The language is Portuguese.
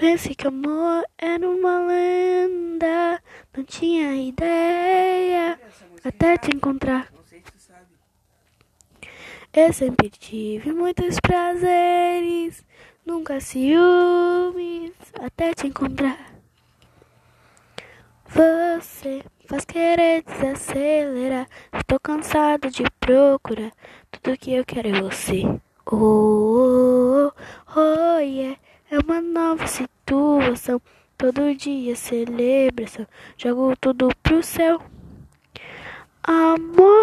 Pensei que amor era uma lenda, não tinha ideia até te encontrar. Eu sempre tive muitos prazeres, nunca ciúmes até te encontrar. Você faz querer desacelerar. Estou cansado de procurar. Tudo que eu quero é você. Oh, oh, oh, yeah. Uma nova situação. Todo dia celebração. Jogo tudo pro céu. Amor.